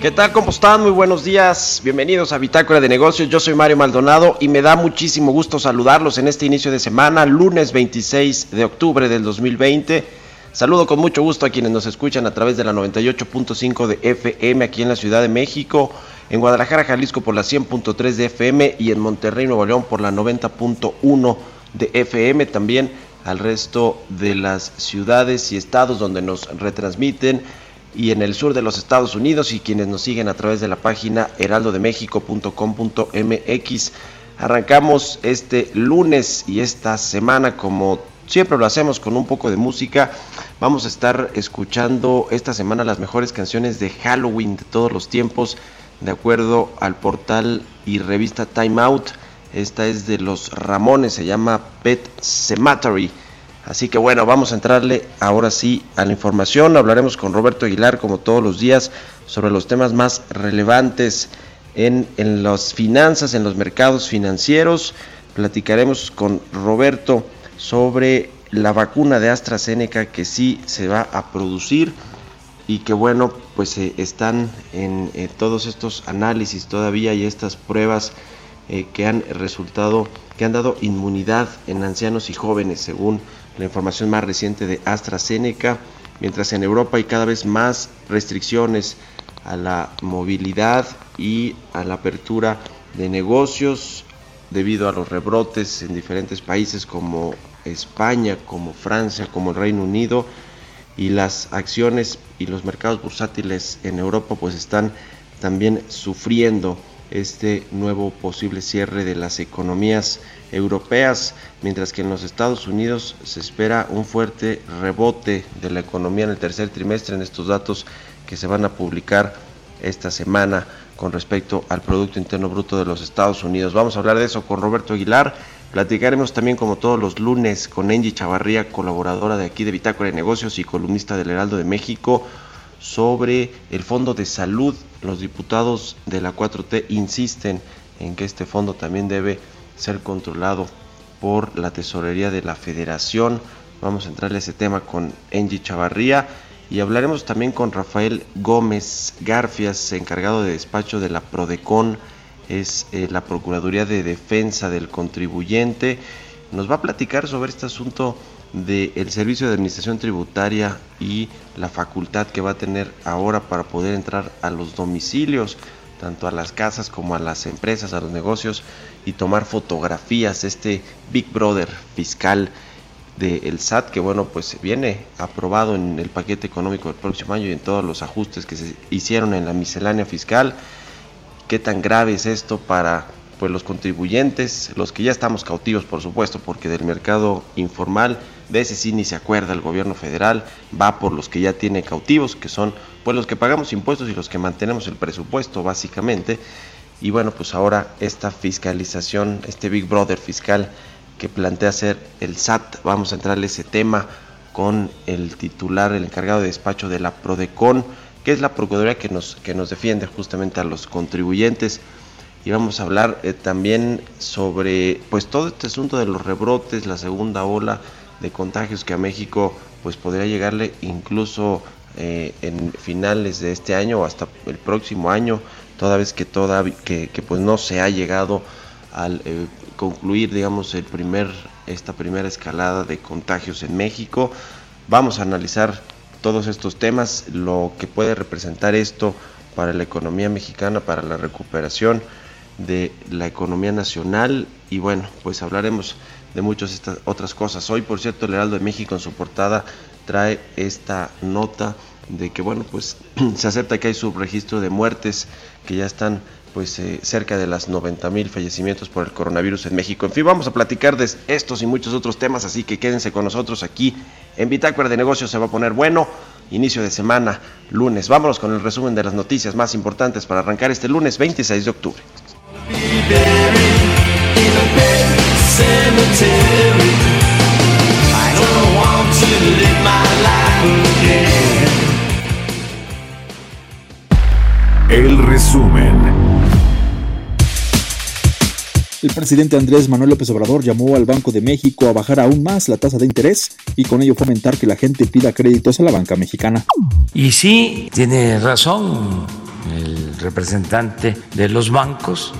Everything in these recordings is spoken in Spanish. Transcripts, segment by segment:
¿Qué tal? ¿Cómo están? Muy buenos días. Bienvenidos a Bitácora de Negocios. Yo soy Mario Maldonado y me da muchísimo gusto saludarlos en este inicio de semana, lunes 26 de octubre del 2020. Saludo con mucho gusto a quienes nos escuchan a través de la 98.5 de FM aquí en la Ciudad de México, en Guadalajara, Jalisco por la 100.3 de FM y en Monterrey, Nuevo León por la 90.1 de FM. También al resto de las ciudades y estados donde nos retransmiten y en el sur de los Estados Unidos y quienes nos siguen a través de la página heraldodemexico.com.mx. Arrancamos este lunes y esta semana como siempre lo hacemos con un poco de música. Vamos a estar escuchando esta semana las mejores canciones de Halloween de todos los tiempos de acuerdo al portal y revista Time Out. Esta es de los Ramones, se llama Pet Cemetery. Así que bueno, vamos a entrarle ahora sí a la información. Hablaremos con Roberto Aguilar, como todos los días, sobre los temas más relevantes en, en las finanzas, en los mercados financieros. Platicaremos con Roberto sobre la vacuna de AstraZeneca que sí se va a producir y que bueno, pues eh, están en todos estos análisis todavía y estas pruebas eh, que han resultado, que han dado inmunidad en ancianos y jóvenes, según la información más reciente de AstraZeneca, mientras en Europa hay cada vez más restricciones a la movilidad y a la apertura de negocios debido a los rebrotes en diferentes países como España, como Francia, como el Reino Unido y las acciones y los mercados bursátiles en Europa pues están también sufriendo este nuevo posible cierre de las economías europeas, mientras que en los Estados Unidos se espera un fuerte rebote de la economía en el tercer trimestre en estos datos que se van a publicar esta semana con respecto al Producto Interno Bruto de los Estados Unidos. Vamos a hablar de eso con Roberto Aguilar. Platicaremos también como todos los lunes con Angie Chavarría, colaboradora de aquí de Bitácora de Negocios y columnista del Heraldo de México, sobre el Fondo de Salud. Los diputados de la 4T insisten en que este fondo también debe ser controlado por la tesorería de la federación. Vamos a entrarle a ese tema con Angie Chavarría y hablaremos también con Rafael Gómez Garfias, encargado de despacho de la Prodecon, es eh, la Procuraduría de Defensa del Contribuyente. Nos va a platicar sobre este asunto del Servicio de Administración Tributaria y la facultad que va a tener ahora para poder entrar a los domicilios, tanto a las casas como a las empresas, a los negocios y tomar fotografías. Este Big Brother fiscal del SAT, que bueno, pues viene aprobado en el paquete económico del próximo año y en todos los ajustes que se hicieron en la miscelánea fiscal. ¿Qué tan grave es esto para pues los contribuyentes, los que ya estamos cautivos, por supuesto, porque del mercado informal de ese sí ni se acuerda el gobierno federal, va por los que ya tiene cautivos, que son pues los que pagamos impuestos y los que mantenemos el presupuesto básicamente. Y bueno, pues ahora esta fiscalización, este Big Brother fiscal que plantea hacer el SAT, vamos a entrarle ese tema con el titular, el encargado de despacho de la Prodecon, que es la Procuraduría que nos, que nos defiende justamente a los contribuyentes. y vamos a hablar eh, también sobre pues todo este asunto de los rebrotes, la segunda ola de contagios que a México pues podría llegarle incluso eh, en finales de este año o hasta el próximo año, toda vez que toda que, pues no se ha llegado al eh, concluir digamos el primer esta primera escalada de contagios en México. Vamos a analizar todos estos temas, lo que puede representar esto para la economía mexicana, para la recuperación de la economía nacional y bueno, pues hablaremos de muchas otras cosas. Hoy, por cierto, el Heraldo de México en su portada trae esta nota de que bueno, pues se acepta que hay subregistro de muertes que ya están pues eh, cerca de las 90 mil fallecimientos por el coronavirus en México. En fin, vamos a platicar de estos y muchos otros temas, así que quédense con nosotros aquí en Bitácora de Negocios. Se va a poner bueno. Inicio de semana, lunes. Vámonos con el resumen de las noticias más importantes para arrancar este lunes 26 de octubre. El resumen. El presidente Andrés Manuel López Obrador llamó al Banco de México a bajar aún más la tasa de interés y con ello fomentar que la gente pida créditos a la banca mexicana. Y sí, tiene razón el representante de los bancos.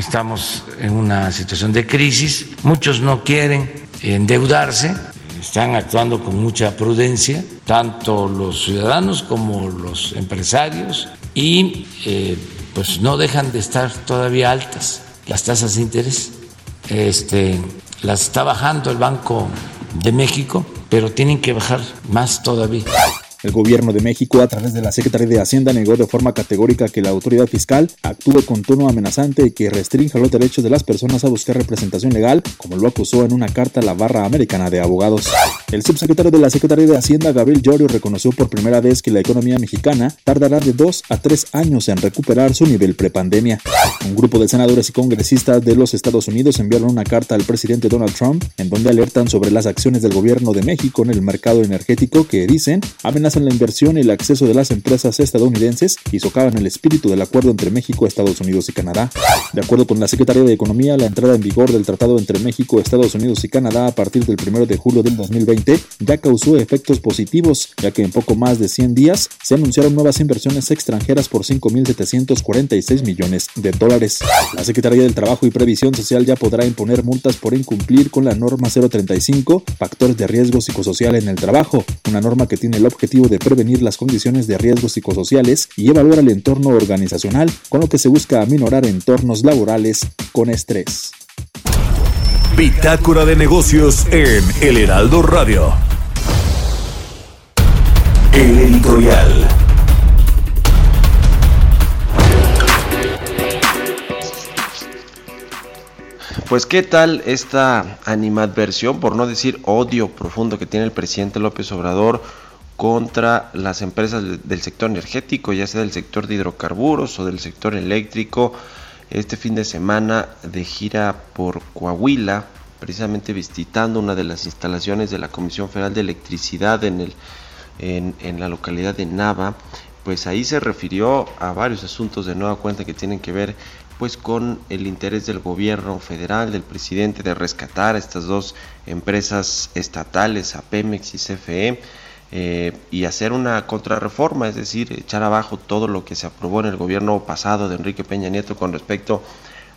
Estamos en una situación de crisis. Muchos no quieren endeudarse. Están actuando con mucha prudencia, tanto los ciudadanos como los empresarios, y eh, pues no dejan de estar todavía altas las tasas de interés. Este, las está bajando el Banco de México, pero tienen que bajar más todavía. El gobierno de México, a través de la Secretaría de Hacienda, negó de forma categórica que la autoridad fiscal actúe con tono amenazante y que restrinja los derechos de las personas a buscar representación legal, como lo acusó en una carta a la barra americana de abogados. El subsecretario de la Secretaría de Hacienda, Gabriel Llorio, reconoció por primera vez que la economía mexicana tardará de dos a tres años en recuperar su nivel prepandemia. Un grupo de senadores y congresistas de los Estados Unidos enviaron una carta al presidente Donald Trump en donde alertan sobre las acciones del gobierno de México en el mercado energético que dicen amenazan en la inversión y el acceso de las empresas estadounidenses y socavan el espíritu del acuerdo entre México, Estados Unidos y Canadá. De acuerdo con la Secretaría de Economía, la entrada en vigor del tratado entre México, Estados Unidos y Canadá a partir del 1 de julio del 2020 ya causó efectos positivos, ya que en poco más de 100 días se anunciaron nuevas inversiones extranjeras por 5.746 millones de dólares. La Secretaría del Trabajo y Previsión Social ya podrá imponer multas por incumplir con la norma 035, factores de riesgo psicosocial en el trabajo, una norma que tiene el objetivo de prevenir las condiciones de riesgo psicosociales y evaluar el entorno organizacional, con lo que se busca aminorar entornos laborales con estrés. Bitácora de negocios en El Heraldo Radio. El editorial. Pues qué tal esta animadversión, por no decir odio profundo que tiene el presidente López Obrador contra las empresas del sector energético, ya sea del sector de hidrocarburos o del sector eléctrico. Este fin de semana de gira por Coahuila, precisamente visitando una de las instalaciones de la Comisión Federal de Electricidad en, el, en, la localidad de Nava, pues ahí se refirió a varios asuntos de nueva cuenta que tienen que ver pues con el interés del gobierno federal, del presidente de rescatar a estas dos empresas estatales, a Pemex y CFE, eh, y hacer una contrarreforma, es decir, echar abajo todo lo que se aprobó en el gobierno pasado de Enrique Peña Nieto con respecto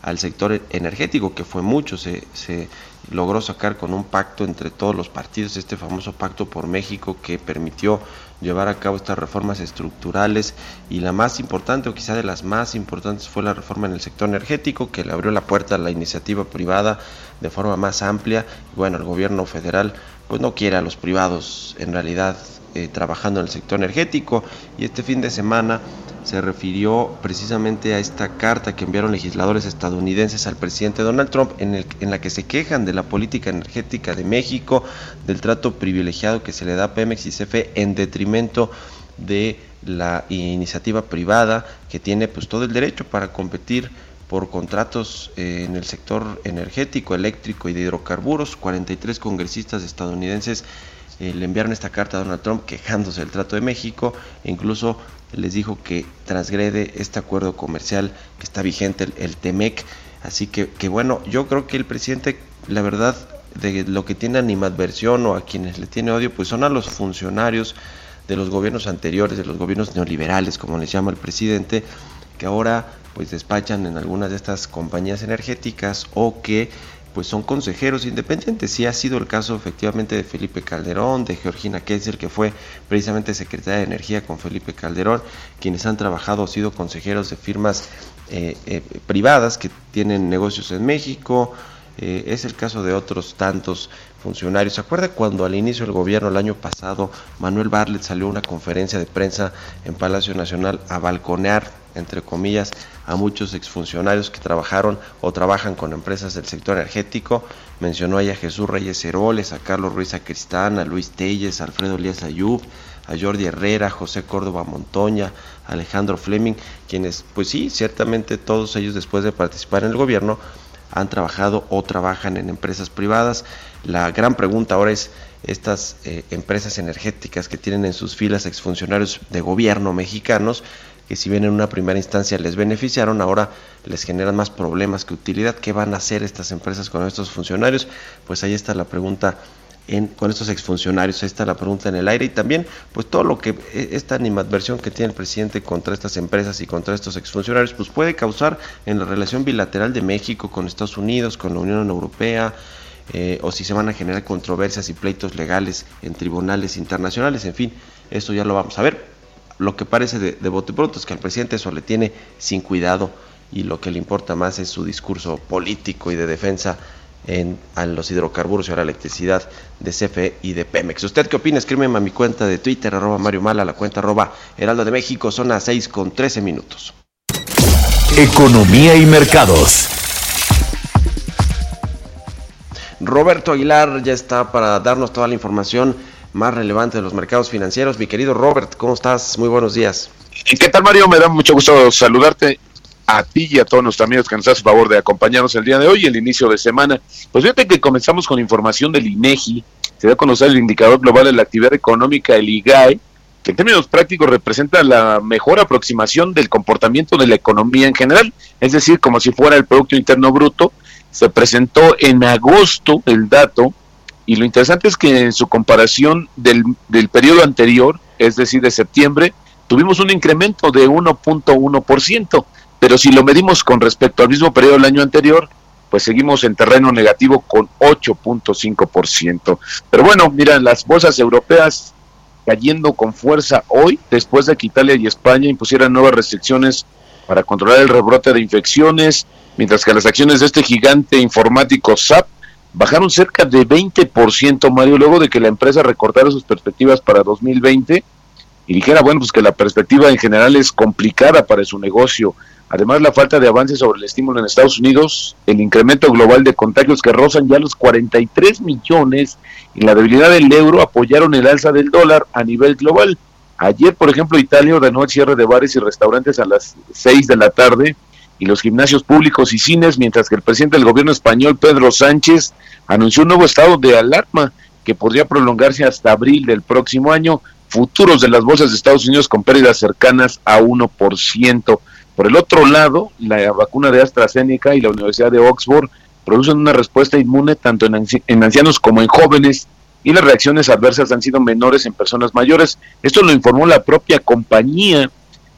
al sector energético, que fue mucho, se, se logró sacar con un pacto entre todos los partidos, este famoso pacto por México que permitió llevar a cabo estas reformas estructurales y la más importante o quizá de las más importantes fue la reforma en el sector energético que le abrió la puerta a la iniciativa privada de forma más amplia. Bueno, el gobierno federal pues no quiere a los privados en realidad eh, trabajando en el sector energético y este fin de semana se refirió precisamente a esta carta que enviaron legisladores estadounidenses al presidente Donald Trump en, el, en la que se quejan de la política energética de México, del trato privilegiado que se le da a Pemex y CFE en detrimento de la iniciativa privada que tiene pues todo el derecho para competir por contratos eh, en el sector energético, eléctrico y de hidrocarburos. 43 congresistas estadounidenses eh, le enviaron esta carta a Donald Trump quejándose del trato de México e incluso les dijo que transgrede este acuerdo comercial que está vigente, el, el TEMEC. Así que, que bueno, yo creo que el presidente, la verdad, de lo que tiene animadversión o a quienes le tiene odio, pues son a los funcionarios de los gobiernos anteriores, de los gobiernos neoliberales, como les llama el presidente, que ahora pues despachan en algunas de estas compañías energéticas o que pues son consejeros independientes. Sí ha sido el caso efectivamente de Felipe Calderón, de Georgina Kessel, que fue precisamente secretaria de Energía con Felipe Calderón, quienes han trabajado o sido consejeros de firmas eh, eh, privadas que tienen negocios en México. Eh, es el caso de otros tantos funcionarios. ¿Se acuerda cuando al inicio del gobierno el año pasado Manuel Barlet salió a una conferencia de prensa en Palacio Nacional a balconear, entre comillas, a muchos exfuncionarios que trabajaron o trabajan con empresas del sector energético? Mencionó ahí a Jesús Reyes Heroles, a Carlos Ruiz Acristán, a Luis Telles, a Alfredo Elías Ayub, a Jordi Herrera, José Córdoba Montoña, Alejandro Fleming, quienes, pues sí, ciertamente todos ellos después de participar en el gobierno, han trabajado o trabajan en empresas privadas. La gran pregunta ahora es, estas eh, empresas energéticas que tienen en sus filas exfuncionarios de gobierno mexicanos, que si bien en una primera instancia les beneficiaron, ahora les generan más problemas que utilidad. ¿Qué van a hacer estas empresas con estos funcionarios? Pues ahí está la pregunta en, con estos exfuncionarios. Ahí está la pregunta en el aire y también pues todo lo que eh, esta animadversión que tiene el presidente contra estas empresas y contra estos exfuncionarios pues puede causar en la relación bilateral de México con Estados Unidos, con la Unión Europea, eh, o si se van a generar controversias y pleitos legales en tribunales internacionales, en fin, eso ya lo vamos a ver. Lo que parece de, de bote pronto es que al presidente eso le tiene sin cuidado y lo que le importa más es su discurso político y de defensa en, a los hidrocarburos y a la electricidad de CFE y de Pemex. ¿Usted qué opina? Escríbeme a mi cuenta de Twitter, arroba Mario Mala, la cuenta arroba Heraldo de México, son las 6 con 13 minutos. Economía y mercados. Roberto Aguilar ya está para darnos toda la información más relevante de los mercados financieros. Mi querido Robert, ¿cómo estás? Muy buenos días. ¿Qué tal, Mario? Me da mucho gusto saludarte a ti y a todos nuestros amigos que nos hacen favor de acompañarnos el día de hoy, el inicio de semana. Pues fíjate que comenzamos con información del INEGI, se da a conocer el indicador global de la actividad económica, el IGAE, que en términos prácticos representa la mejor aproximación del comportamiento de la economía en general, es decir, como si fuera el Producto Interno Bruto. Se presentó en agosto el dato, y lo interesante es que en su comparación del, del periodo anterior, es decir, de septiembre, tuvimos un incremento de 1.1%, pero si lo medimos con respecto al mismo periodo del año anterior, pues seguimos en terreno negativo con 8.5%. Pero bueno, mira, las bolsas europeas cayendo con fuerza hoy, después de que Italia y España impusieran nuevas restricciones para controlar el rebrote de infecciones, mientras que las acciones de este gigante informático SAP bajaron cerca de 20%, Mario, luego de que la empresa recortara sus perspectivas para 2020 y dijera, bueno, pues que la perspectiva en general es complicada para su negocio. Además, la falta de avance sobre el estímulo en Estados Unidos, el incremento global de contagios que rozan ya los 43 millones y la debilidad del euro apoyaron el alza del dólar a nivel global. Ayer, por ejemplo, Italia ordenó el cierre de bares y restaurantes a las 6 de la tarde y los gimnasios públicos y cines, mientras que el presidente del gobierno español, Pedro Sánchez, anunció un nuevo estado de alarma que podría prolongarse hasta abril del próximo año. Futuros de las bolsas de Estados Unidos con pérdidas cercanas a 1%. Por el otro lado, la vacuna de AstraZeneca y la Universidad de Oxford producen una respuesta inmune tanto en, en ancianos como en jóvenes y las reacciones adversas han sido menores en personas mayores. Esto lo informó la propia compañía.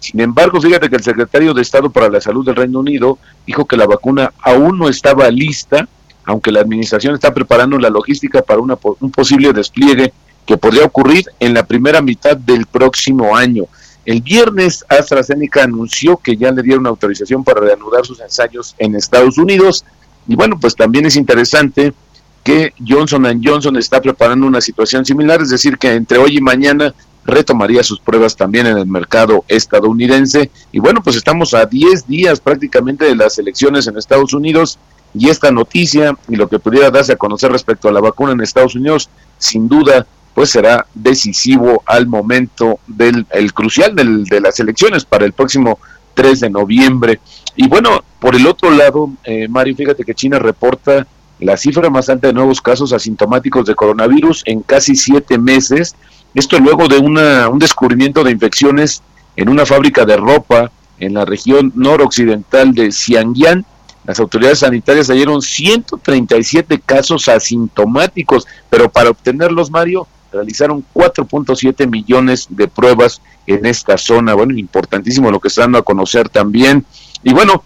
Sin embargo, fíjate que el secretario de Estado para la Salud del Reino Unido dijo que la vacuna aún no estaba lista, aunque la administración está preparando la logística para una un posible despliegue que podría ocurrir en la primera mitad del próximo año. El viernes AstraZeneca anunció que ya le dieron autorización para reanudar sus ensayos en Estados Unidos. Y bueno, pues también es interesante que Johnson Johnson está preparando una situación similar, es decir, que entre hoy y mañana retomaría sus pruebas también en el mercado estadounidense. Y bueno, pues estamos a 10 días prácticamente de las elecciones en Estados Unidos y esta noticia y lo que pudiera darse a conocer respecto a la vacuna en Estados Unidos, sin duda, pues será decisivo al momento del el crucial del, de las elecciones para el próximo 3 de noviembre. Y bueno, por el otro lado, eh, Mario, fíjate que China reporta la cifra más alta de nuevos casos asintomáticos de coronavirus en casi siete meses. Esto luego de una, un descubrimiento de infecciones en una fábrica de ropa en la región noroccidental de Xiangyang. Las autoridades sanitarias hallaron 137 casos asintomáticos, pero para obtenerlos, Mario, realizaron 4.7 millones de pruebas en esta zona. Bueno, importantísimo lo que está dando a conocer también. Y bueno,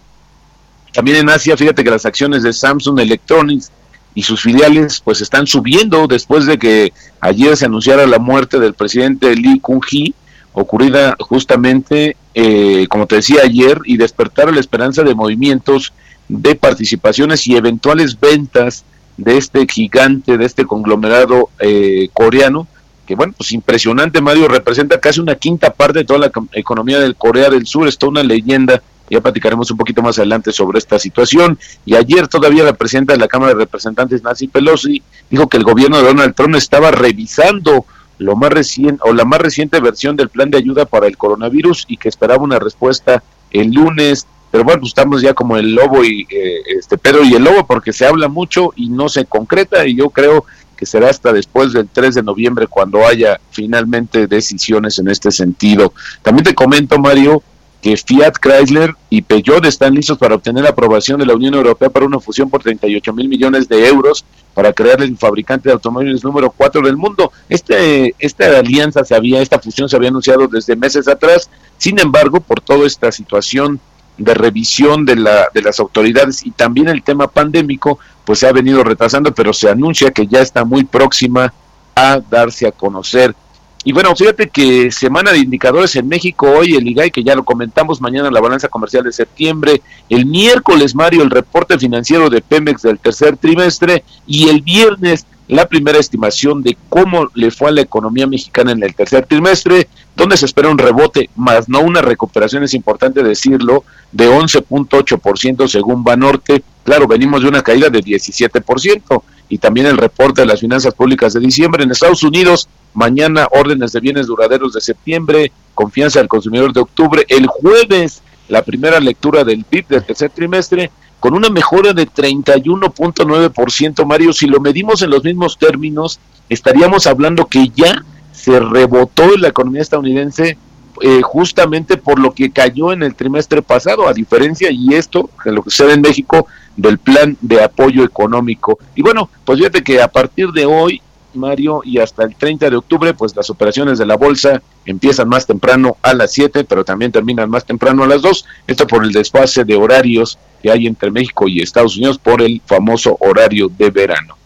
también en Asia, fíjate que las acciones de Samsung Electronics y sus filiales pues están subiendo después de que ayer se anunciara la muerte del presidente Lee Kun-hee, ocurrida justamente, eh, como te decía ayer, y despertar la esperanza de movimientos de participaciones y eventuales ventas de este gigante, de este conglomerado eh, coreano, que bueno, pues impresionante, Mario, representa casi una quinta parte de toda la economía del Corea del Sur, está una leyenda ya platicaremos un poquito más adelante sobre esta situación. Y ayer todavía la presidenta de la Cámara de Representantes, Nancy Pelosi, dijo que el gobierno de Donald Trump estaba revisando lo más reciente o la más reciente versión del plan de ayuda para el coronavirus y que esperaba una respuesta el lunes. Pero bueno, pues estamos ya como el lobo y eh, este Pedro y el lobo porque se habla mucho y no se concreta y yo creo que será hasta después del 3 de noviembre cuando haya finalmente decisiones en este sentido. También te comento, Mario, que Fiat Chrysler y Peugeot están listos para obtener la aprobación de la Unión Europea para una fusión por 38 mil millones de euros para crear el fabricante de automóviles número 4 del mundo. Este, esta alianza se había, esta fusión se había anunciado desde meses atrás. Sin embargo, por toda esta situación de revisión de, la, de las autoridades y también el tema pandémico, pues se ha venido retrasando, pero se anuncia que ya está muy próxima a darse a conocer. Y bueno, fíjate que semana de indicadores en México hoy, el IGAI, que ya lo comentamos, mañana la balanza comercial de septiembre, el miércoles, Mario, el reporte financiero de Pemex del tercer trimestre y el viernes la primera estimación de cómo le fue a la economía mexicana en el tercer trimestre, donde se espera un rebote, más no una recuperación, es importante decirlo, de 11.8% según Banorte. Claro, venimos de una caída de 17% y también el reporte de las finanzas públicas de diciembre. En Estados Unidos, mañana órdenes de bienes duraderos de septiembre, confianza del consumidor de octubre, el jueves la primera lectura del PIB del tercer trimestre con una mejora de 31.9%, Mario, si lo medimos en los mismos términos, estaríamos hablando que ya se rebotó en la economía estadounidense eh, justamente por lo que cayó en el trimestre pasado, a diferencia, y esto, de lo que se ve en México, del plan de apoyo económico. Y bueno, pues fíjate que a partir de hoy, Mario, y hasta el 30 de octubre, pues las operaciones de la bolsa empiezan más temprano a las 7, pero también terminan más temprano a las 2. Esto por el desfase de horarios que hay entre México y Estados Unidos por el famoso horario de verano.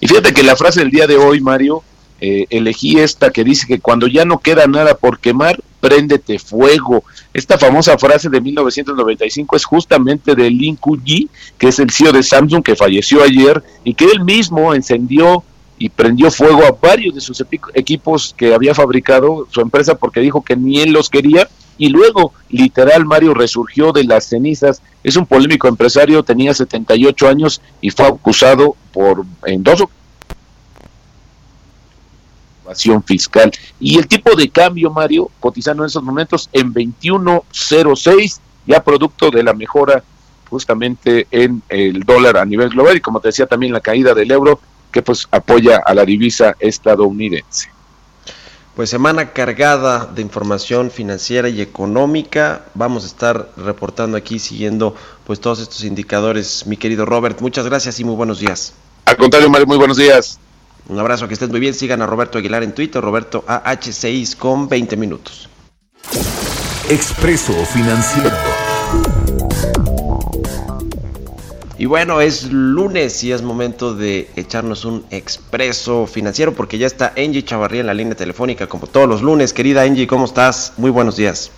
Y fíjate que la frase del día de hoy, Mario, eh, elegí esta que dice que cuando ya no queda nada por quemar, préndete fuego. Esta famosa frase de 1995 es justamente de Lin Kuyi, que es el CEO de Samsung que falleció ayer y que él mismo encendió y prendió fuego a varios de sus equipos que había fabricado su empresa porque dijo que ni él los quería y luego literal Mario resurgió de las cenizas. Es un polémico empresario, tenía 78 años y fue acusado por en dos fiscal. Y el tipo de cambio, Mario, cotizando en esos momentos en 21.06, ya producto de la mejora justamente en el dólar a nivel global y como te decía también la caída del euro que pues apoya a la divisa estadounidense. Pues semana cargada de información financiera y económica. Vamos a estar reportando aquí siguiendo pues todos estos indicadores, mi querido Robert. Muchas gracias y muy buenos días. Al contrario, Mario, muy buenos días. Un abrazo, que estés muy bien. Sigan a Roberto Aguilar en Twitter, Roberto AH6 con 20 minutos. Expreso Financiero. Y bueno, es lunes y es momento de echarnos un expreso financiero porque ya está Angie Chavarría en la línea telefónica como todos los lunes. Querida Angie, ¿cómo estás? Muy buenos días.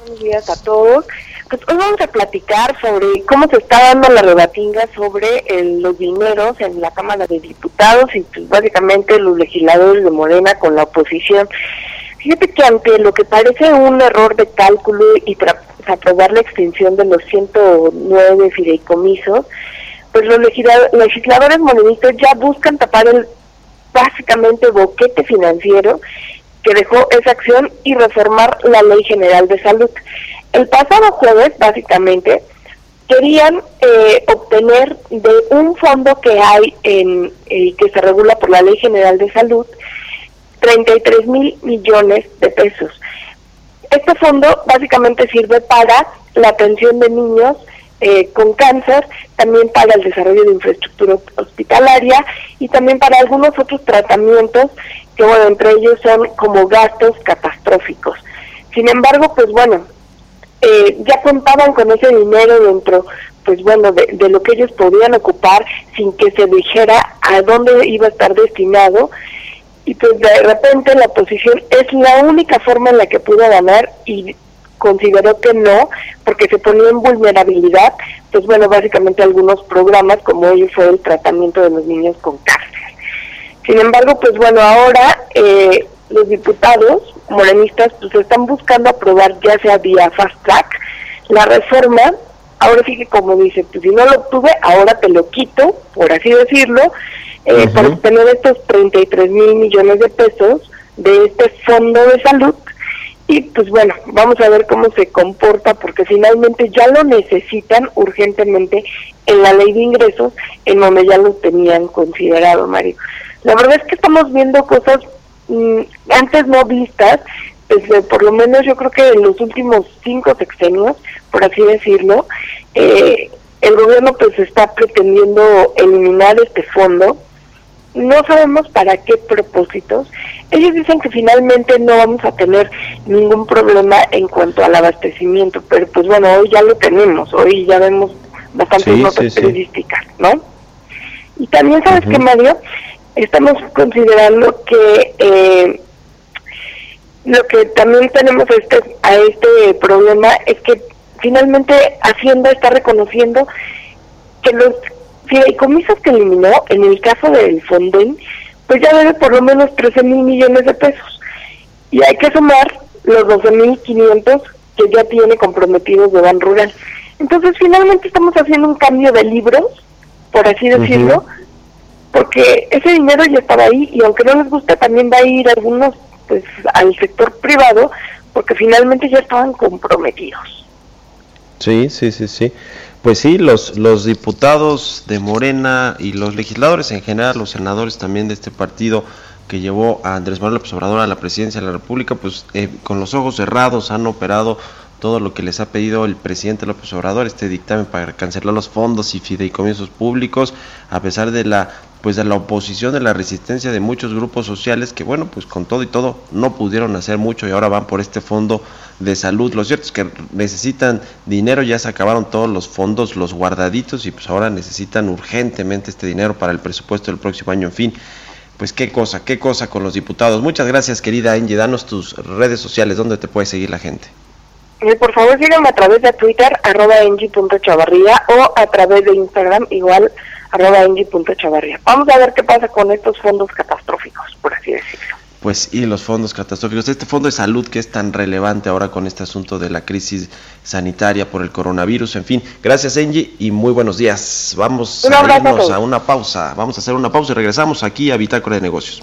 Buenos días a todos. Pues hoy vamos a platicar sobre cómo se está dando la rebatinga sobre los dineros en la Cámara de Diputados y pues, básicamente los legisladores de Morena con la oposición. Fíjate que ante lo que parece un error de cálculo y aprobar la extinción de los 109 fideicomisos, pues los legisladores morenistas ya buscan tapar el básicamente boquete financiero que dejó esa acción y reformar la Ley General de Salud. El pasado jueves, básicamente, querían eh, obtener de un fondo que hay en eh, que se regula por la Ley General de Salud 33 mil millones de pesos. Este fondo básicamente sirve para la atención de niños eh, con cáncer, también para el desarrollo de infraestructura hospitalaria y también para algunos otros tratamientos que, bueno, entre ellos son como gastos catastróficos. Sin embargo, pues bueno, eh, ya contaban con ese dinero dentro, pues bueno, de, de lo que ellos podían ocupar sin que se dijera a dónde iba a estar destinado y pues de repente la oposición es la única forma en la que pudo ganar y consideró que no, porque se ponía en vulnerabilidad, pues bueno, básicamente algunos programas como hoy fue el tratamiento de los niños con cáncer. Sin embargo, pues bueno, ahora eh, los diputados morenistas pues están buscando aprobar ya sea vía fast track la reforma, ahora sí que como dice, pues si no lo obtuve, ahora te lo quito, por así decirlo, eh, para obtener estos 33 mil millones de pesos de este fondo de salud y pues bueno, vamos a ver cómo se comporta porque finalmente ya lo necesitan urgentemente en la ley de ingresos en donde ya lo tenían considerado, Mario. La verdad es que estamos viendo cosas mm, antes no vistas, desde por lo menos yo creo que en los últimos cinco sexenios, por así decirlo, eh, el gobierno pues está pretendiendo eliminar este fondo no sabemos para qué propósitos. Ellos dicen que finalmente no vamos a tener ningún problema en cuanto al abastecimiento, pero pues bueno, hoy ya lo tenemos, hoy ya vemos bastantes Sí, notas sí, sí. periodísticas, ¿no? Y también sabes que Mario, estamos considerando que eh, lo que también tenemos a este, a este problema es que finalmente Hacienda está reconociendo que los fideicomisos que eliminó en el caso del Fonden, pues ya debe por lo menos 13 mil millones de pesos. Y hay que sumar los 12 mil 500 que ya tiene comprometidos de Ban Rural. Entonces finalmente estamos haciendo un cambio de libros, por así decirlo, porque ese dinero ya estaba ahí y aunque no les gusta también va a ir algunos pues al sector privado porque finalmente ya estaban comprometidos. Sí, sí, sí, sí. Pues sí, los, los diputados de Morena y los legisladores en general, los senadores también de este partido que llevó a Andrés Manuel López Obrador a la presidencia de la República, pues eh, con los ojos cerrados han operado todo lo que les ha pedido el presidente López Obrador, este dictamen para cancelar los fondos y fideicomisos públicos, a pesar de la pues de la oposición, de la resistencia de muchos grupos sociales que bueno, pues con todo y todo no pudieron hacer mucho y ahora van por este fondo de salud. Lo cierto es que necesitan dinero, ya se acabaron todos los fondos, los guardaditos y pues ahora necesitan urgentemente este dinero para el presupuesto del próximo año, en fin. Pues qué cosa, qué cosa con los diputados. Muchas gracias, querida Angie. Danos tus redes sociales, donde te puede seguir la gente. Eh, por favor síganme a través de Twitter, arroba o a través de Instagram, igual arroba. Vamos a ver qué pasa con estos fondos catastróficos, por así decirlo. Pues y los fondos catastróficos, este fondo de salud que es tan relevante ahora con este asunto de la crisis sanitaria por el coronavirus, en fin. Gracias Angie y muy buenos días. Vamos a irnos a una pausa, vamos a hacer una pausa y regresamos aquí a Bitácora de Negocios.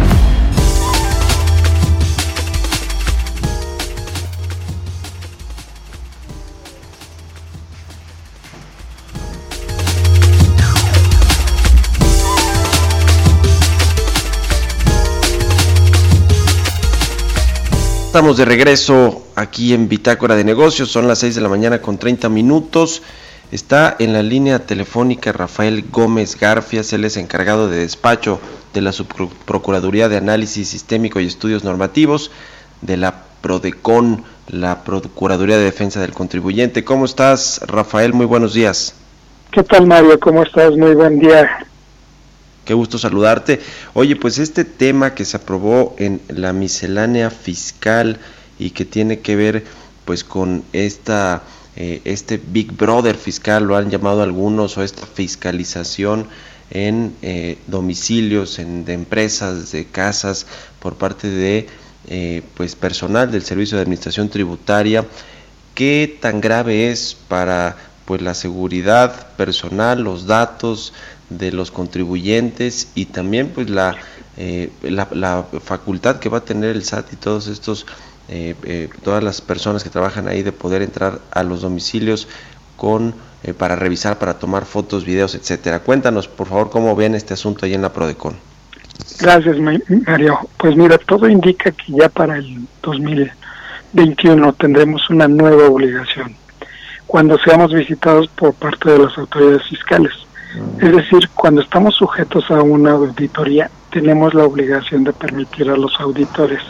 Estamos de regreso aquí en Bitácora de Negocios, son las 6 de la mañana con 30 minutos. Está en la línea telefónica Rafael Gómez Garfias, él es encargado de despacho de la Subprocuraduría de Análisis Sistémico y Estudios Normativos de la PRODECON, la Procuraduría de Defensa del Contribuyente. ¿Cómo estás, Rafael? Muy buenos días. ¿Qué tal, Mario? ¿Cómo estás? Muy buen día. Qué gusto saludarte. Oye, pues este tema que se aprobó en la miscelánea fiscal y que tiene que ver pues con esta eh, este Big Brother fiscal, lo han llamado algunos, o esta fiscalización en eh, domicilios, en, de empresas, de casas, por parte de eh, pues personal del Servicio de Administración Tributaria. ¿Qué tan grave es para pues la seguridad personal, los datos de los contribuyentes y también pues la, la, la facultad que va a tener el SAT y todos estos eh, eh, todas las personas que trabajan ahí de poder entrar a los domicilios con eh, para revisar, para tomar fotos, videos, etcétera. Cuéntanos, por favor, cómo ven este asunto ahí en la Prodecon. Gracias, Mario. Pues mira, todo indica que ya para el 2021 tendremos una nueva obligación cuando seamos visitados por parte de las autoridades fiscales. Es decir, cuando estamos sujetos a una auditoría, tenemos la obligación de permitir a los auditores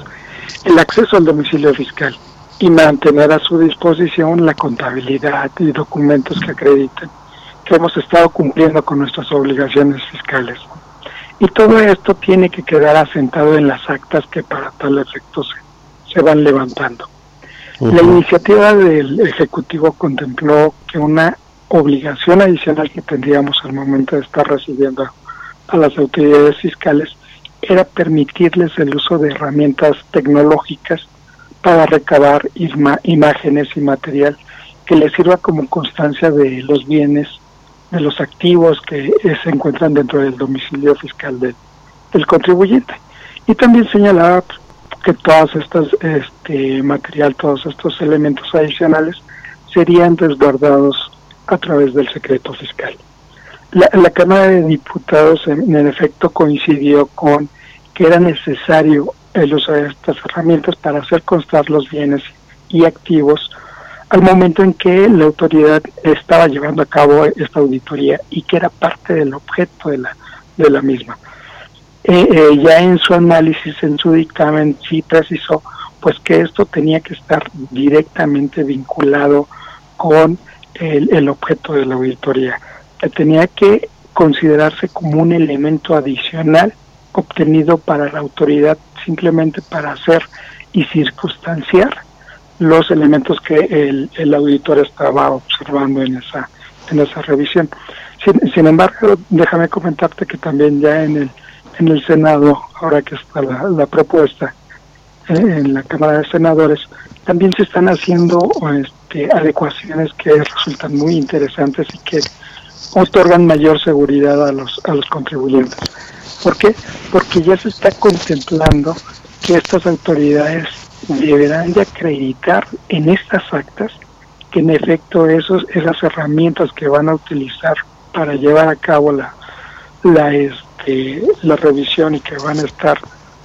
el acceso al domicilio fiscal y mantener a su disposición la contabilidad y documentos que acrediten que hemos estado cumpliendo con nuestras obligaciones fiscales. Y todo esto tiene que quedar asentado en las actas que para tal efecto se, se van levantando. La iniciativa del Ejecutivo contempló que una obligación adicional que tendríamos al momento de estar recibiendo a las autoridades fiscales era permitirles el uso de herramientas tecnológicas para recabar imágenes y material que les sirva como constancia de los bienes, de los activos que se encuentran dentro del domicilio fiscal del contribuyente. Y también señalaba que todas estas este material, todos estos elementos adicionales serían resguardados a través del secreto fiscal. La, Cámara de Diputados, en, efecto, coincidió con que era necesario el uso de estas herramientas para hacer constar los bienes y activos al momento en que la autoridad estaba llevando a cabo esta auditoría y que era parte del objeto de la, de la misma. Eh, eh, ya en su análisis, en su dictamen, sí precisó pues que esto tenía que estar directamente vinculado con el, el objeto de la auditoría tenía que considerarse como un elemento adicional obtenido para la autoridad simplemente para hacer y circunstanciar los elementos que el, el auditor estaba observando en esa en esa revisión. Sin, embargo, déjame comentarte que también ya en el en el Senado, ahora que está la, propuesta eh, en la Cámara de Senadores, también se están haciendo este, adecuaciones que resultan muy interesantes y que otorgan mayor seguridad a los, a los contribuyentes. ¿Por qué? Porque ya se está contemplando que estas autoridades deberán de acreditar en estas actas que en efecto esos, esas herramientas que van a utilizar para llevar a cabo la, la, este, la revisión y que van a estar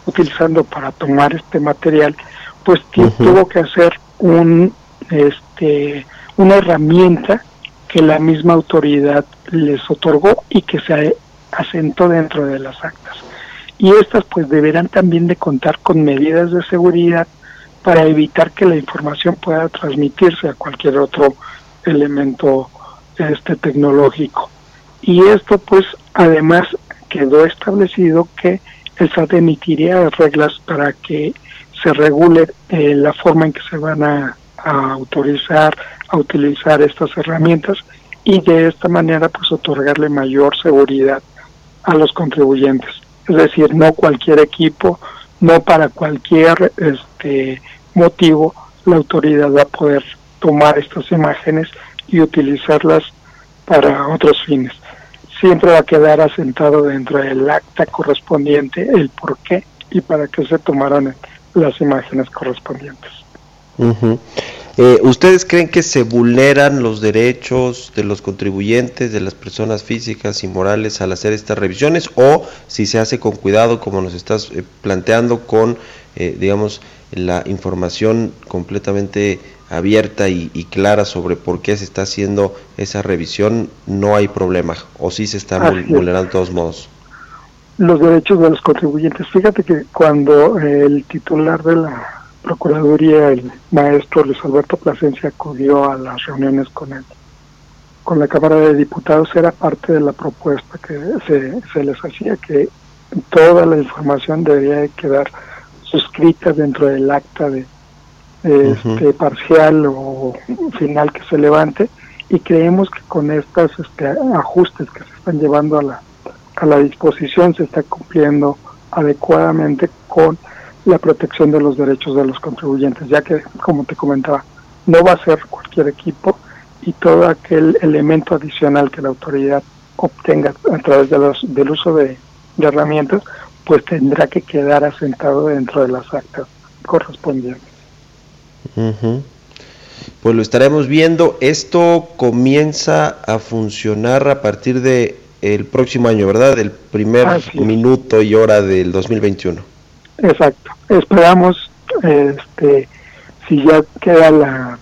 utilizando para tomar este material, pues tuvo que hacer un, este, una herramienta que la misma autoridad les otorgó y que se asentó dentro de las actas. Y estas pues deberán también de contar con medidas de seguridad para evitar que la información pueda transmitirse a cualquier otro elemento este tecnológico. Y esto pues además quedó establecido que el SAT emitiría reglas para que se regule eh, la forma en que se van a autorizar a utilizar estas herramientas y de esta manera pues otorgarle mayor seguridad a los contribuyentes. Es decir, no cualquier equipo, no para cualquier este motivo la autoridad va a poder tomar estas imágenes y utilizarlas para otros fines. Siempre va a quedar asentado dentro del acta correspondiente el por qué y para qué se tomaron las imágenes correspondientes. Eh, ¿Ustedes creen que se vulneran los derechos de los contribuyentes, de las personas físicas y morales al hacer estas revisiones o si se hace con cuidado, como nos estás eh, planteando, con, eh, digamos, la información completamente abierta y, clara sobre por qué se está haciendo esa revisión, no hay problema o si se están vulnerando de todos modos? Los derechos de los contribuyentes. Fíjate que cuando el titular de la Procuraduría, el maestro Luis Alberto Plasencia acudió a las reuniones con el con la Cámara de Diputados era parte de la propuesta que se, se les hacía, que toda la información debería de quedar suscrita dentro del acta de este, parcial o final que se levante y creemos que con estos este, ajustes que se están llevando a la, a la disposición se está cumpliendo adecuadamente con la protección de los derechos de los contribuyentes, ya que, como te comentaba, no va a ser cualquier equipo y todo aquel elemento adicional que la autoridad obtenga a través del uso de, de herramientas, pues tendrá que quedar asentado dentro de las actas correspondientes. Ujú. Pues lo estaremos viendo. Esto comienza a funcionar a partir de el próximo año, ¿verdad? El primer minuto y hora del 2021. Exacto. Esperamos, este, si ya queda la,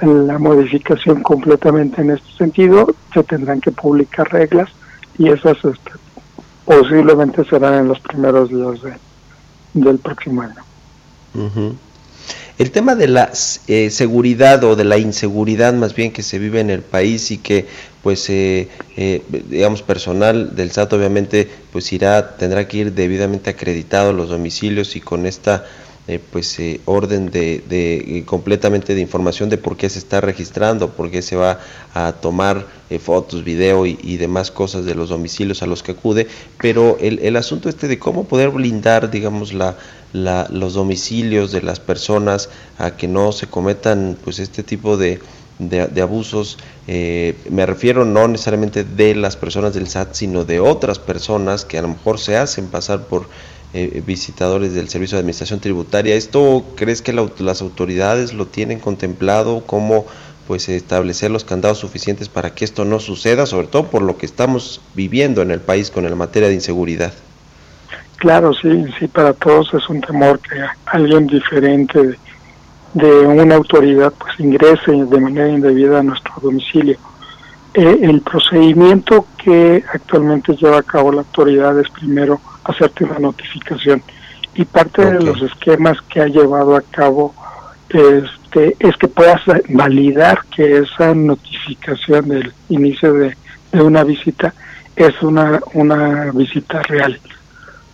la modificación completamente en este sentido, se tendrán que publicar reglas y esas este, posiblemente serán en los primeros días de, del próximo año. Ujú. El tema de la eh, seguridad o de la inseguridad más bien que se vive en el país y que pues eh, eh, digamos personal del SAT obviamente pues irá tendrá que ir debidamente acreditado a los domicilios y con esta eh, pues eh, orden de, de eh, completamente de información de por qué se está registrando, por qué se va a tomar eh, fotos, video y, demás cosas de los domicilios a los que acude, pero el, el asunto este de cómo poder blindar, digamos, la, la- los domicilios de las personas a que no se cometan pues este tipo de, de, abusos, me refiero no necesariamente de las personas del SAT, sino de otras personas que a lo mejor se hacen pasar por eh, visitadores del Servicio de Administración Tributaria. ¿Esto crees que las autoridades lo tienen contemplado? ¿Cómo pues establecer los candados suficientes para que esto no suceda, sobre todo por lo que estamos viviendo en el país con la materia de inseguridad? Claro, sí, sí, para todos es un temor que alguien diferente de, de una autoridad pues ingrese de manera indebida a nuestro domicilio. Eh, el procedimiento que actualmente lleva a cabo la autoridad es primero hacerte una notificación. Y parte de los esquemas que ha llevado a cabo este, es que puedas validar que esa notificación del inicio de, de una visita es una, una visita real.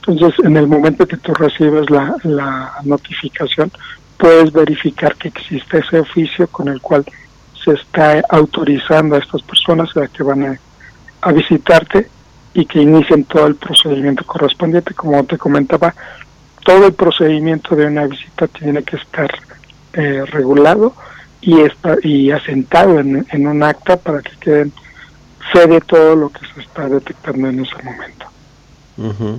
Entonces, en el momento que tú recibes la, la notificación, puedes verificar que existe ese oficio con el cual se está autorizando a estas personas a que van a, a visitarte y que inicien todo el procedimiento correspondiente. Como te comentaba, todo el procedimiento de una visita tiene que estar eh, regulado y, está, y asentado en, en un acta para que queden fe de todo lo que se está detectando en ese momento. Ujú.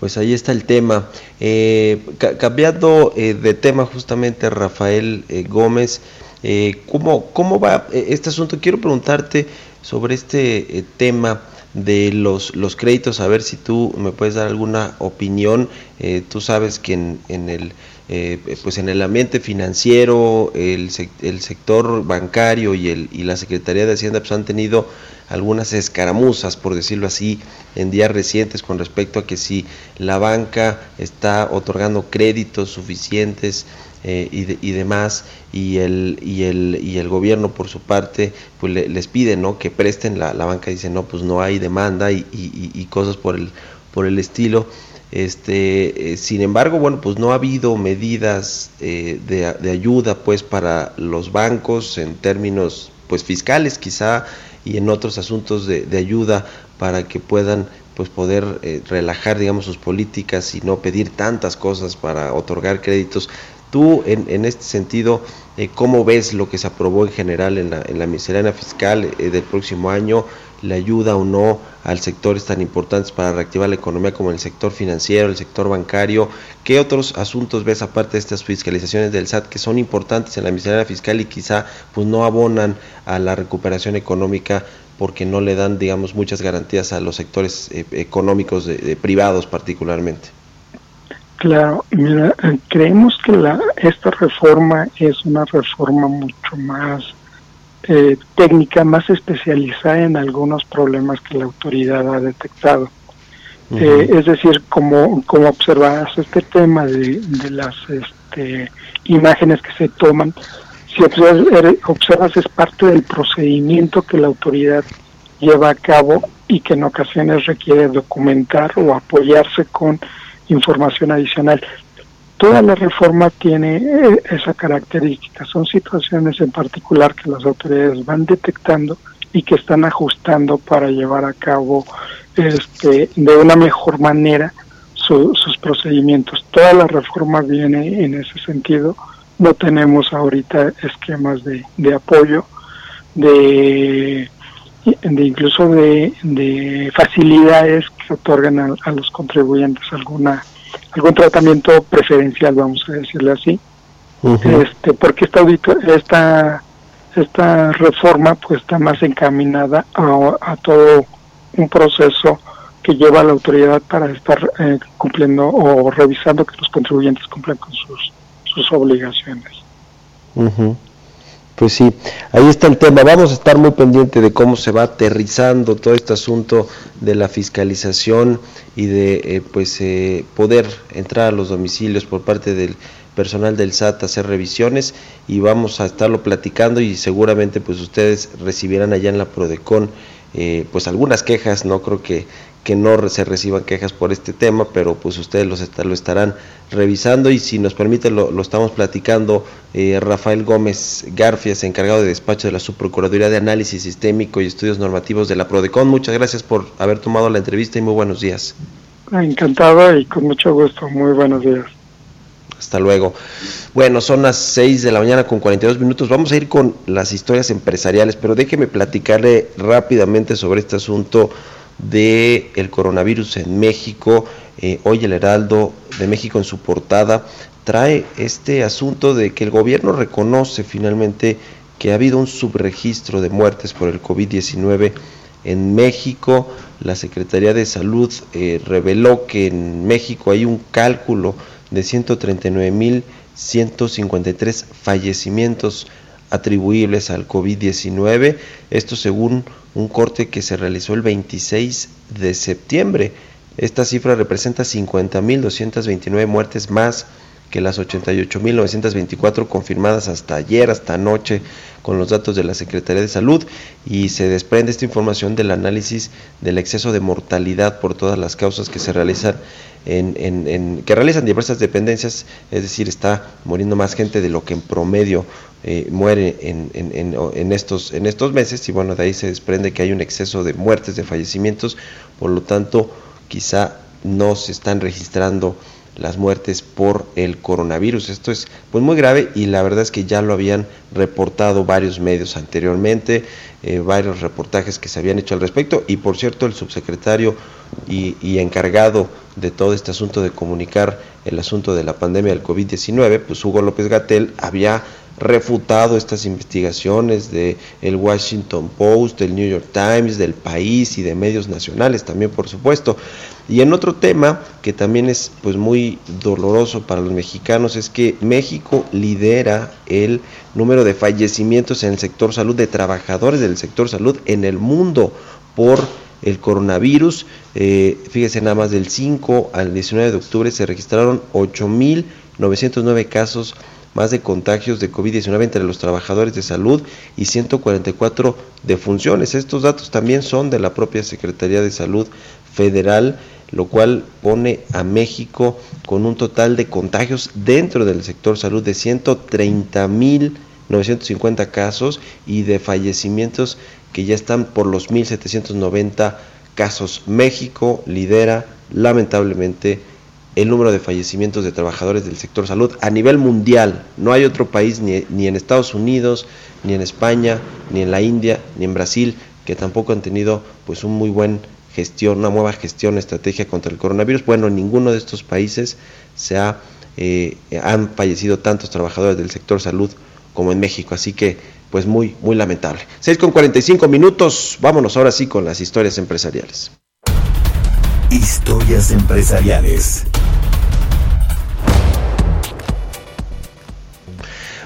Pues ahí está el tema. Eh, ca- cambiando eh, de tema justamente, Rafael eh, Gómez, eh, ¿cómo, ¿cómo va eh, este asunto? Quiero preguntarte sobre este eh, tema de los, los créditos, a ver si tú me puedes dar alguna opinión. Eh, tú sabes que en, en el eh, pues en el ambiente financiero, el, el sector bancario y, el, y la Secretaría de Hacienda pues han tenido algunas escaramuzas, por decirlo así, en días recientes con respecto a que si la banca está otorgando créditos suficientes eh, y, de- y demás y el, y, el, y el gobierno por su parte pues le- les pide ¿no? que presten, la, la banca dice no, pues no hay demanda y, y- cosas por el, por el estilo. Este, eh, sin embargo, bueno, pues no ha habido medidas eh, de, de ayuda pues para los bancos en términos pues fiscales quizá y en otros asuntos de, de ayuda para que puedan pues poder eh, relajar digamos sus políticas y no pedir tantas cosas para otorgar créditos. Tú en, en este sentido, eh, ¿cómo ves lo que se aprobó en general en la, en la fiscal eh, del próximo año? ¿Le ayuda o no al sectores tan importantes para reactivar la economía como el sector financiero, el sector bancario? ¿Qué otros asuntos ves aparte de estas fiscalizaciones del SAT que son importantes en la miscelánea fiscal y quizá pues no abonan a la recuperación económica porque no le dan digamos muchas garantías a los sectores eh, económicos de privados particularmente? Claro, mira, eh, creemos que la, esta reforma es una reforma mucho más eh, técnica, más especializada en algunos problemas que la autoridad ha detectado. Eh, es decir, como, como observas este tema de, de las este, imágenes que se toman, si observas, er- observas es parte del procedimiento que la autoridad lleva a cabo y que en ocasiones requiere documentar o apoyarse con información adicional. Toda la reforma tiene eh, esa característica. Son situaciones en particular que las autoridades van detectando y que están ajustando para llevar a cabo este, de una mejor manera su- sus procedimientos. Toda la reforma viene en ese sentido. No tenemos ahorita esquemas de, apoyo, de, de incluso de, de facilidades que otorgan a, a los contribuyentes alguna algún tratamiento preferencial, vamos a decirle así, este, porque esta esta esta reforma pues está más encaminada a, a todo un proceso que lleva a la autoridad para estar eh, cumpliendo o revisando que los contribuyentes cumplan con sus sus obligaciones. Ujú. Pues sí, ahí está el tema. Vamos a estar muy pendiente de cómo se va aterrizando todo este asunto de la fiscalización y de eh, pues eh, poder entrar a los domicilios por parte del personal del SAT a hacer revisiones y vamos a estarlo platicando y seguramente pues ustedes recibirán allá en la Prodecon eh, pues algunas quejas, no creo que, que no se reciban quejas por este tema, pero pues ustedes los está- lo estarán revisando y si nos permite lo, lo estamos platicando eh, Rafael Gómez Garfias, encargado de despacho de la Subprocuraduría de Análisis Sistémico y Estudios Normativos de la Prodecon. Muchas gracias por haber tomado la entrevista y muy buenos días. Encantado y con mucho gusto. Muy buenos días. Hasta luego. Bueno, son las 6 de la mañana con 42 minutos. Vamos a ir con las historias empresariales, pero déjeme platicarle rápidamente sobre este asunto de el coronavirus en México. Eh, hoy el Heraldo de México en su portada trae este asunto de que el gobierno reconoce finalmente que ha habido un subregistro de muertes por el COVID-19 en México. La Secretaría de Salud eh, reveló que en México hay un cálculo de 139.153 fallecimientos atribuibles al COVID-19, esto según un corte que se realizó el 26 de septiembre. Esta cifra representa 50.229 muertes más que las 88.924 confirmadas hasta ayer, hasta anoche, con los datos de la Secretaría de Salud y se desprende esta información del análisis del exceso de mortalidad por todas las causas que se realizan en, en- en- que realizan diversas dependencias, es decir, está muriendo más gente de lo que en promedio eh, muere en, en- estos, en estos meses y bueno, de ahí se desprende que hay un exceso de muertes, de fallecimientos, por lo tanto, quizá no se están registrando las muertes por el coronavirus. Esto es pues muy grave y la verdad es que ya lo habían reportado varios medios anteriormente, eh, varios reportajes que se habían hecho al respecto y por cierto el subsecretario y, y encargado de todo este asunto de comunicar el asunto de la pandemia del COVID-19, pues Hugo López Gatel había refutado estas investigaciones de el Washington Post, del New York Times, del país y de medios nacionales también por supuesto. Y en otro tema que también es pues muy doloroso para los mexicanos es que México lidera el número de fallecimientos en el sector salud de trabajadores del sector salud en el mundo por el coronavirus. Eh, fíjese nada más del 5 al 19 de octubre se registraron 8.909 casos más de contagios de COVID-19 entre los trabajadores de salud y 144 defunciones. Estos datos también son de la propia Secretaría de Salud Federal, lo cual pone a México con un total de contagios dentro del sector salud de 130.950 casos y de fallecimientos que ya están por los 1.790 casos. México lidera lamentablemente el número de fallecimientos de trabajadores del sector salud a nivel mundial. No hay otro país, ni, ni, en Estados Unidos, ni en España, ni en la India, ni en Brasil, que tampoco han tenido pues un muy buen gestión, una nueva gestión, estrategia contra el coronavirus. Bueno, en ninguno de estos países se ha, eh, han fallecido tantos trabajadores del sector salud como en México. Así que, pues muy, muy lamentable. 6 con 45 minutos. Vámonos ahora sí con las historias empresariales. Historias empresariales.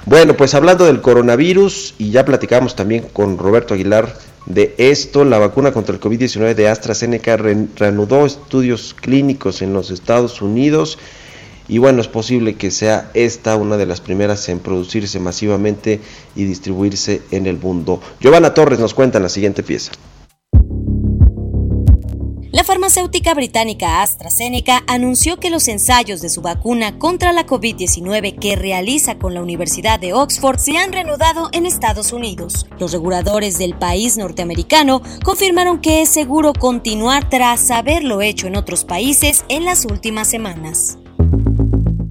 Bueno, pues hablando del coronavirus, y ya platicamos también con Roberto Aguilar de esto, la vacuna contra el COVID-19 de AstraZeneca re reanudó estudios clínicos en los Estados Unidos y bueno, es posible que sea esta una de las primeras en producirse masivamente y distribuirse en el mundo. Giovanna Torres nos cuenta en la siguiente pieza. La farmacéutica británica AstraZeneca anunció que los ensayos de su vacuna contra la COVID-19 que realiza con la Universidad de Oxford se han reanudado en Estados Unidos. Los reguladores del país norteamericano confirmaron que es seguro continuar tras haberlo hecho en otros países en las últimas semanas.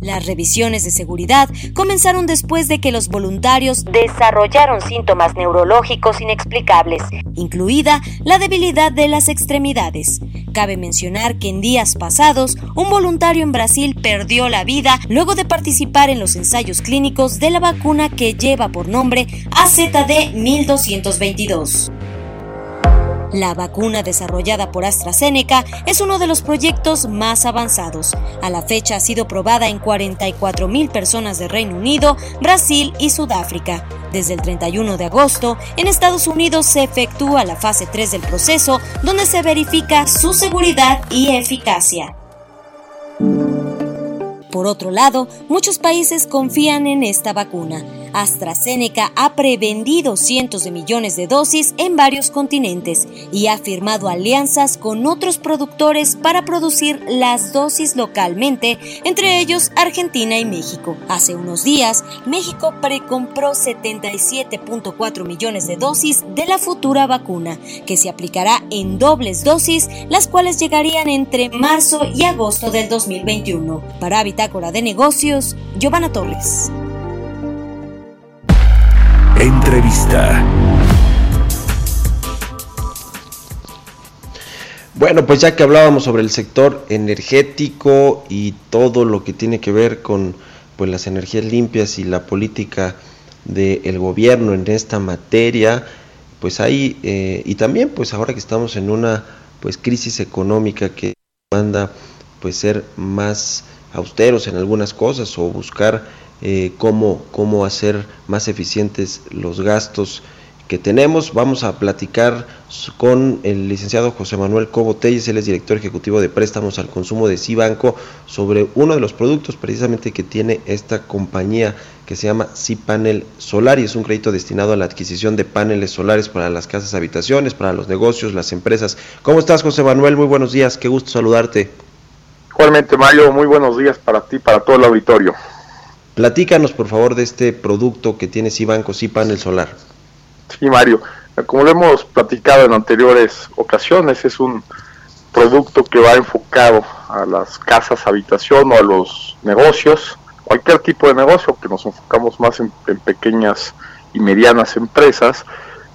Las revisiones de seguridad comenzaron después de que los voluntarios desarrollaron síntomas neurológicos inexplicables, incluida la debilidad de las extremidades. Cabe mencionar que en días pasados, un voluntario en Brasil perdió la vida luego de participar en los ensayos clínicos de la vacuna que lleva por nombre AZD 1222. La vacuna desarrollada por AstraZeneca es uno de los proyectos más avanzados. A la fecha ha sido probada en 44 mil personas de Reino Unido, Brasil y Sudáfrica. Desde el 31 de agosto, en Estados Unidos se efectúa la fase 3 del proceso, donde se verifica su seguridad y eficacia. Por otro lado, muchos países confían en esta vacuna. AstraZeneca ha prevendido cientos de millones de dosis en varios continentes y ha firmado alianzas con otros productores para producir las dosis localmente, entre ellos Argentina y México. Hace unos días, México precompró 77.4 millones de dosis de la futura vacuna, que se aplicará en dobles dosis, las cuales llegarían entre marzo y agosto del 2021. Para Bitácora de Negocios, Giovanna Torres. Bueno, pues ya que hablábamos sobre el sector energético y todo lo que tiene que ver con pues las energías limpias y la política del gobierno en esta materia, pues ahí eh, y también pues ahora que estamos en una pues crisis económica que manda pues ser más austeros en algunas cosas o buscar eh, cómo, cómo hacer más eficientes los gastos que tenemos. Vamos a platicar con el licenciado José Manuel Cobo Telles, él es director ejecutivo de préstamos al consumo de Cibanco, sobre uno de los productos precisamente que tiene esta compañía que se llama Cipanel Solar y es un crédito destinado a la adquisición de paneles solares para las casas habitaciones, para los negocios, las empresas. ¿Cómo estás José Manuel? Muy buenos días, qué gusto saludarte. Igualmente Mario, muy buenos días para ti, para todo el auditorio. Platícanos por favor de este producto que tiene Cibanco, Cipanel Solar. Sí, Mario, como lo hemos platicado en anteriores ocasiones, es un producto que va enfocado a las casas, habitación o a los negocios, cualquier tipo de negocio, que nos enfocamos más en, pequeñas y medianas empresas,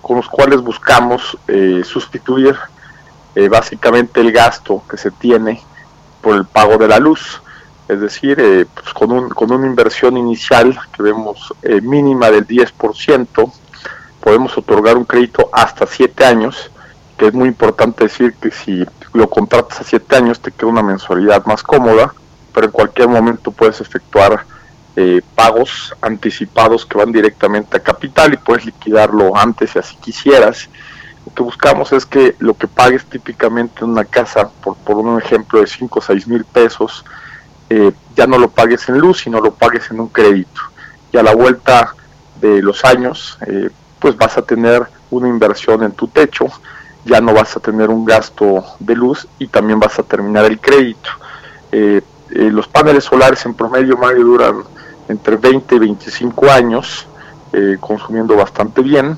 con los cuales buscamos eh, sustituir eh, básicamente el gasto que se tiene por el pago de la luz. Es decir, eh, pues con, un, con una inversión inicial que vemos eh, mínima del 10%, podemos otorgar un crédito hasta 7 años, que es muy importante decir que si lo contratas a 7 años te queda una mensualidad más cómoda, pero en cualquier momento puedes efectuar eh, pagos anticipados que van directamente a capital y puedes liquidarlo antes si así quisieras. Lo que buscamos es que lo que pagues típicamente en una casa, por, por un ejemplo de 5 o 6 mil pesos, eh, ya no lo pagues en luz, sino lo pagues en un crédito. Y a la vuelta de los años, eh, pues vas a tener una inversión en tu techo, ya no vas a tener un gasto de luz y también vas a terminar el crédito. Eh, los paneles solares en promedio, Mario, duran entre 20 y 25 años, consumiendo bastante bien.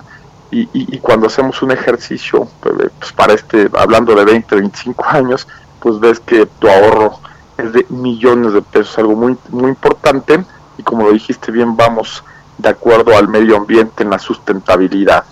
Y, y- cuando hacemos un ejercicio, pues, pues, para este, hablando de 20, 25 años, pues ves que tu ahorro es de millones de pesos, algo muy, muy importante. Y como lo dijiste bien, vamos de acuerdo al medio ambiente en la sustentabilidad.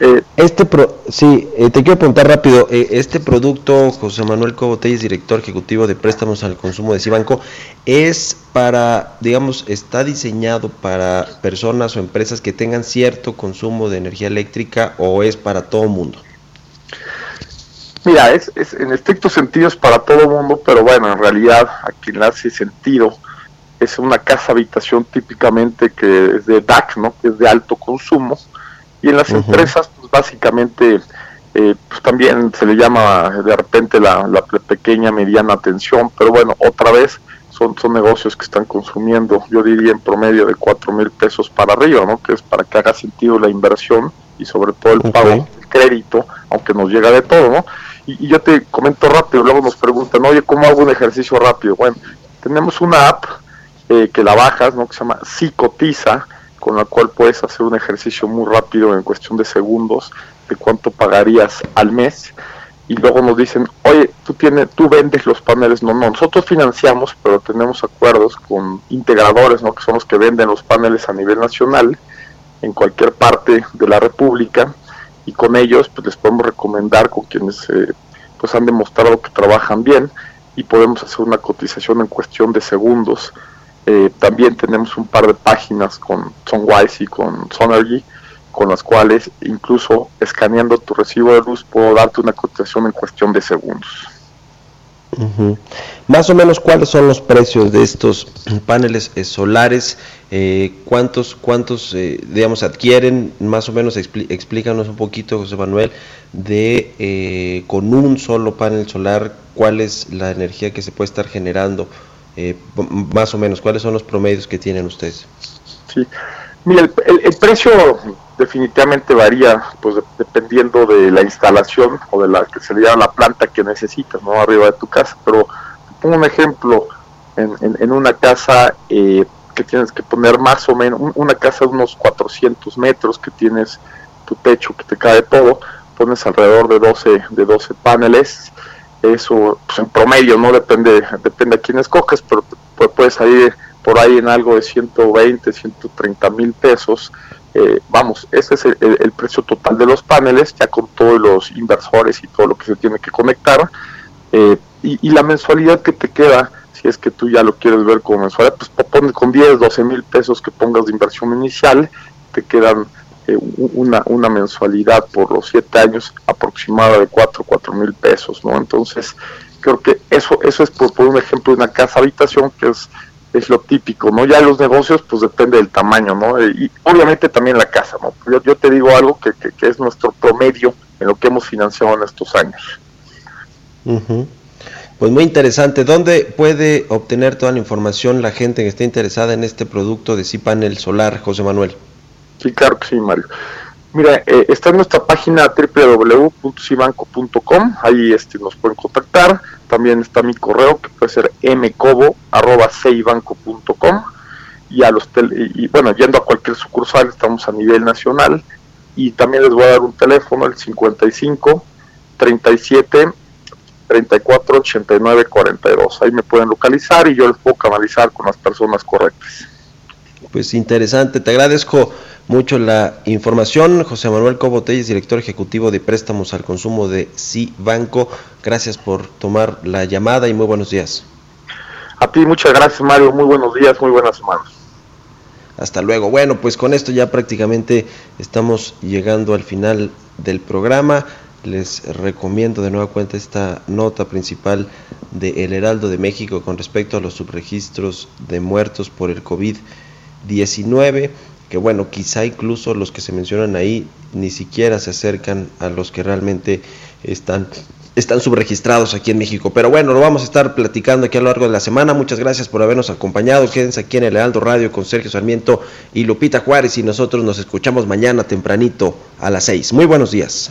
Eh, Este pro, sí, eh, te quiero preguntar rápido, eh, este producto, José Manuel Cobotelles, director ejecutivo de préstamos al consumo de Cibanco, es para, digamos, está diseñado para personas o empresas que tengan cierto consumo de energía eléctrica o es para todo mundo. Mira, es, es- en estricto sentido es para todo el mundo, pero bueno, en realidad a quien le hace sentido es una casa habitación típicamente que es de DAC, ¿no? Que es de alto consumo. Y en las empresas, pues básicamente eh, pues también se le llama de repente la, la pequeña, mediana atención, pero bueno, otra vez son, son negocios que están consumiendo, yo diría en promedio de 4 mil pesos para arriba, ¿no? que es para que haga sentido la inversión y sobre todo el pago del crédito, aunque nos llega de todo, ¿no? Y, yo te comento rápido, luego nos preguntan, oye, ¿cómo hago un ejercicio rápido? Bueno, tenemos una app eh, que la bajas, ¿no? que se llama Psicotiza, con la cual puedes hacer un ejercicio muy rápido en cuestión de segundos de cuánto pagarías al mes y luego nos dicen, oye, tú tienes, tú vendes los paneles, no, no, nosotros financiamos, pero tenemos acuerdos con integradores, ¿no? que son los que venden los paneles a nivel nacional en cualquier parte de la República y con ellos pues les podemos recomendar con quienes eh, pues han demostrado que trabajan bien y podemos hacer una cotización en cuestión de segundos. Eh, también tenemos un par de páginas con Sonwise y con Sonergy con las cuales incluso escaneando tu recibo de luz puedo darte una cotización en cuestión de segundos. Ujú. Más o menos cuáles son los precios de estos paneles eh, solares, Eh, cuántos, cuántos, eh, digamos, adquieren, más o menos explícanos un poquito, José Manuel, de eh, con un solo panel solar, cuál es la energía que se puede estar generando, más o menos, cuáles son los promedios que tienen ustedes. Sí. Mira, el, el- precio definitivamente varía, pues de- dependiendo de la instalación o de la que se le la planta que necesitas, ¿no? Arriba de tu casa. Pero te pongo un ejemplo, en, en- una casa eh, que tienes que poner más o menos, un- una casa de unos 400 metros que tienes tu techo que te cae todo, pones alrededor de 12, de 12 paneles, eso pues en promedio, no depende, depende a quién escoges, pero pu- puedes salir por ahí en algo de 120, 130 mil pesos. Eh, vamos, ese es el, precio total de los paneles, ya con todos los inversores y todo lo que se tiene que conectar. Eh, y, la mensualidad que te queda, si es que tú ya lo quieres ver como mensualidad, pues pon con 10, 12 mil pesos que pongas de inversión inicial, te quedan eh, una, una mensualidad por los 7 años aproximada de 4, 4 mil pesos, ¿no? Entonces, creo que eso eso es por, por un ejemplo de una casa habitación que es es lo típico, ¿no? Ya los negocios, pues depende del tamaño, ¿no? Eh, Y obviamente también la casa, ¿no? Yo, yo te digo algo que, que, que es nuestro promedio en lo que hemos financiado en estos años. Pues muy interesante. ¿Dónde puede obtener toda la información la gente que esté interesada en este producto de C-Panel solar, José Manuel? Sí, claro que sí, Mario. Mira, eh, está en nuestra página www.cibanco.com, ahí este, nos pueden contactar. También está mi correo, que puede ser mcobo.ceibanco.com. Y, a los y, bueno, yendo a cualquier sucursal, estamos a nivel nacional. Y también les voy a dar un teléfono, el 55 37 34 89 42. Ahí me pueden localizar y yo les puedo canalizar con las personas correctas. Pues interesante, te agradezco mucho la información. José Manuel Cobo Telles, director ejecutivo de préstamos al consumo de C Banco. Gracias por tomar la llamada y muy buenos días. A ti muchas gracias Mario, muy buenos días, muy buenas semanas. Hasta luego. Bueno, pues con esto ya prácticamente estamos llegando al final del programa. Les recomiendo de nueva cuenta esta nota principal de El Heraldo de México con respecto a los subregistros de muertos por el COVID-19, que bueno, quizá incluso los que se mencionan ahí ni siquiera se acercan a los que realmente están están subregistrados aquí en México. Pero bueno, lo vamos a estar platicando aquí a lo largo de la semana. Muchas gracias por habernos acompañado. Quédense aquí en el Heraldo Radio con Sergio Sarmiento y Lupita Juárez y nosotros nos escuchamos mañana tempranito a las 6. Muy buenos días.